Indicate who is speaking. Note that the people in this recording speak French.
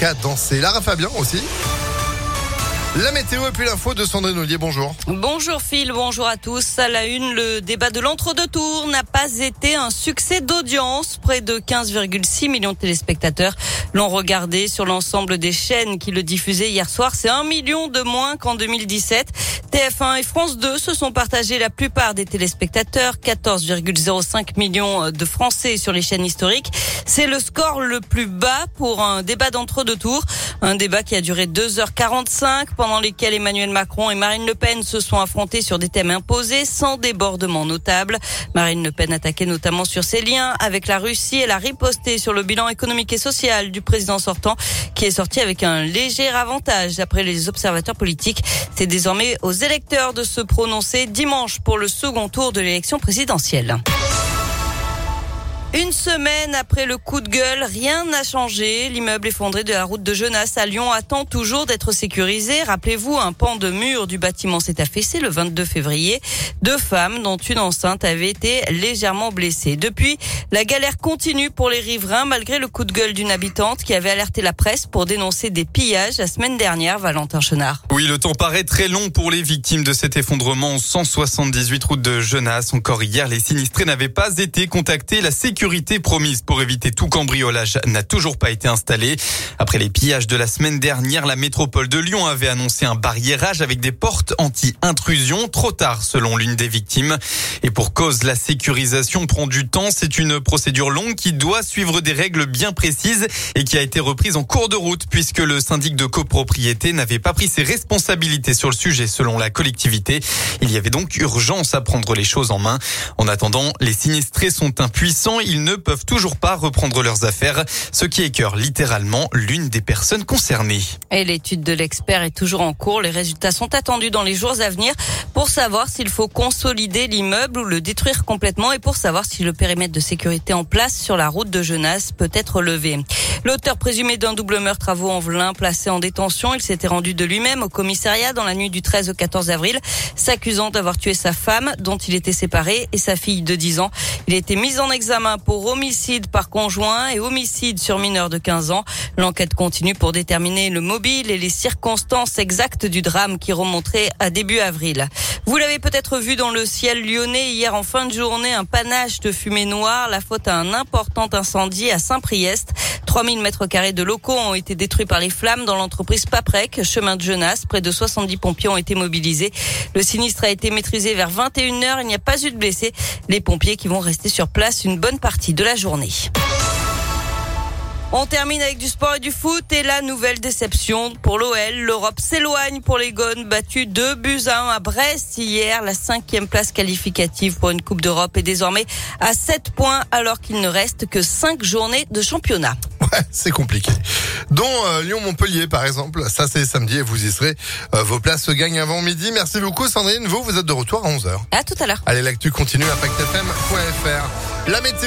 Speaker 1: qu'à danser. Lara Fabien aussi. La météo et puis l'info de Sandrine Ollier, bonjour.
Speaker 2: Bonjour Phil, bonjour à tous. À la une, le débat de l'entre-deux tours n'a pas été un succès d'audience. Près de 15,6 millions de téléspectateurs l'ont regardé sur l'ensemble des chaînes qui le diffusaient hier soir. C'est un million de moins qu'en 2017. TF1 et France 2 se sont partagés la plupart des téléspectateurs, 14,05 millions de Français sur les chaînes historiques. C'est le score le plus bas pour un débat d'entre-deux tours. Un débat qui a duré 2h45 pendant lesquels Emmanuel Macron et Marine Le Pen se sont affrontés sur des thèmes imposés sans débordement notable. Marine Le Pen attaquait notamment sur ses liens avec la Russie. Elle a riposté sur le bilan économique et social du président sortant qui est sorti avec un léger avantage d'après les observateurs politiques. C'est désormais aux électeurs de se prononcer dimanche pour le second tour de l'élection présidentielle. Une semaine après le coup de gueule, rien n'a changé. L'immeuble effondré de la route de Genasse à Lyon attend toujours d'être sécurisé. Rappelez-vous, un pan de mur du bâtiment s'est affaissé le 22 février. Deux femmes, dont une enceinte, avaient été légèrement blessées. Depuis, la galère continue pour les riverains malgré le coup de gueule d'une habitante qui avait alerté la presse pour dénoncer des pillages la semaine dernière, Valentin Chenard.
Speaker 3: Oui, le temps paraît très long pour les victimes de cet effondrement 178 route de Genasse. Encore hier, les sinistrés n'avaient pas été contactés. Sécurité promise pour éviter tout cambriolage n'a toujours pas été installée. Après les pillages de la semaine dernière, la métropole de Lyon avait annoncé un barriérage avec des portes anti-intrusion. Trop tard, selon l'une des victimes. Et pour cause, la sécurisation prend du temps. C'est une procédure longue qui doit suivre des règles bien précises et qui a été reprise en cours de route puisque le syndic de copropriété n'avait pas pris ses responsabilités sur le sujet selon la collectivité. Il y avait donc urgence à prendre les choses en main. En attendant, les sinistrés sont impuissants ils ne peuvent toujours pas reprendre leurs affaires, ce qui écœure littéralement l'une des personnes concernées.
Speaker 2: Et l'étude de l'expert est toujours en cours. Les résultats sont attendus dans les jours à venir pour savoir s'il faut consolider l'immeuble ou le détruire complètement et pour savoir si le périmètre de sécurité en place sur la route de Genasse peut être levé. L'auteur présumé d'un double meurtre à Vaux-en-Velin, placé en détention, il s'était rendu de lui-même au commissariat dans la nuit du 13 au 14 avril, s'accusant d'avoir tué sa femme, dont il était séparé, et sa fille de 10 ans. Il a été mis en examen pour homicide par conjoint et homicide sur mineur de 15 ans. L'enquête continue pour déterminer le mobile et les circonstances exactes du drame qui remonterait à début avril. Vous l'avez peut-être vu dans le ciel lyonnais hier en fin de journée, un panache de fumée noire, la faute à un important incendie à Saint-Priest. 3000 mètres carrés de locaux ont été détruits par les flammes dans l'entreprise Paprec, chemin de Genasse. Près de 70 pompiers ont été mobilisés. Le sinistre a été maîtrisé vers 21h. Il n'y a pas eu de blessés. Les pompiers qui vont rester sur place une bonne partie de la journée. On termine avec du sport et du foot et la nouvelle déception pour l'OL. L'Europe s'éloigne pour les Gones, battu 2 buts à 1 à Brest hier. La cinquième place qualificative pour une Coupe d'Europe est désormais à 7 points alors qu'il ne reste que 5 journées de championnat.
Speaker 1: Ouais, c'est compliqué. Dont euh, Lyon-Montpellier par exemple. Ça c'est samedi et vous y serez. Euh, vos places se gagnent avant midi. Merci beaucoup Sandrine. Vous, vous êtes de retour à 11h.
Speaker 2: À tout à l'heure.
Speaker 1: Allez, l'actu continue à factfm.fr. La météo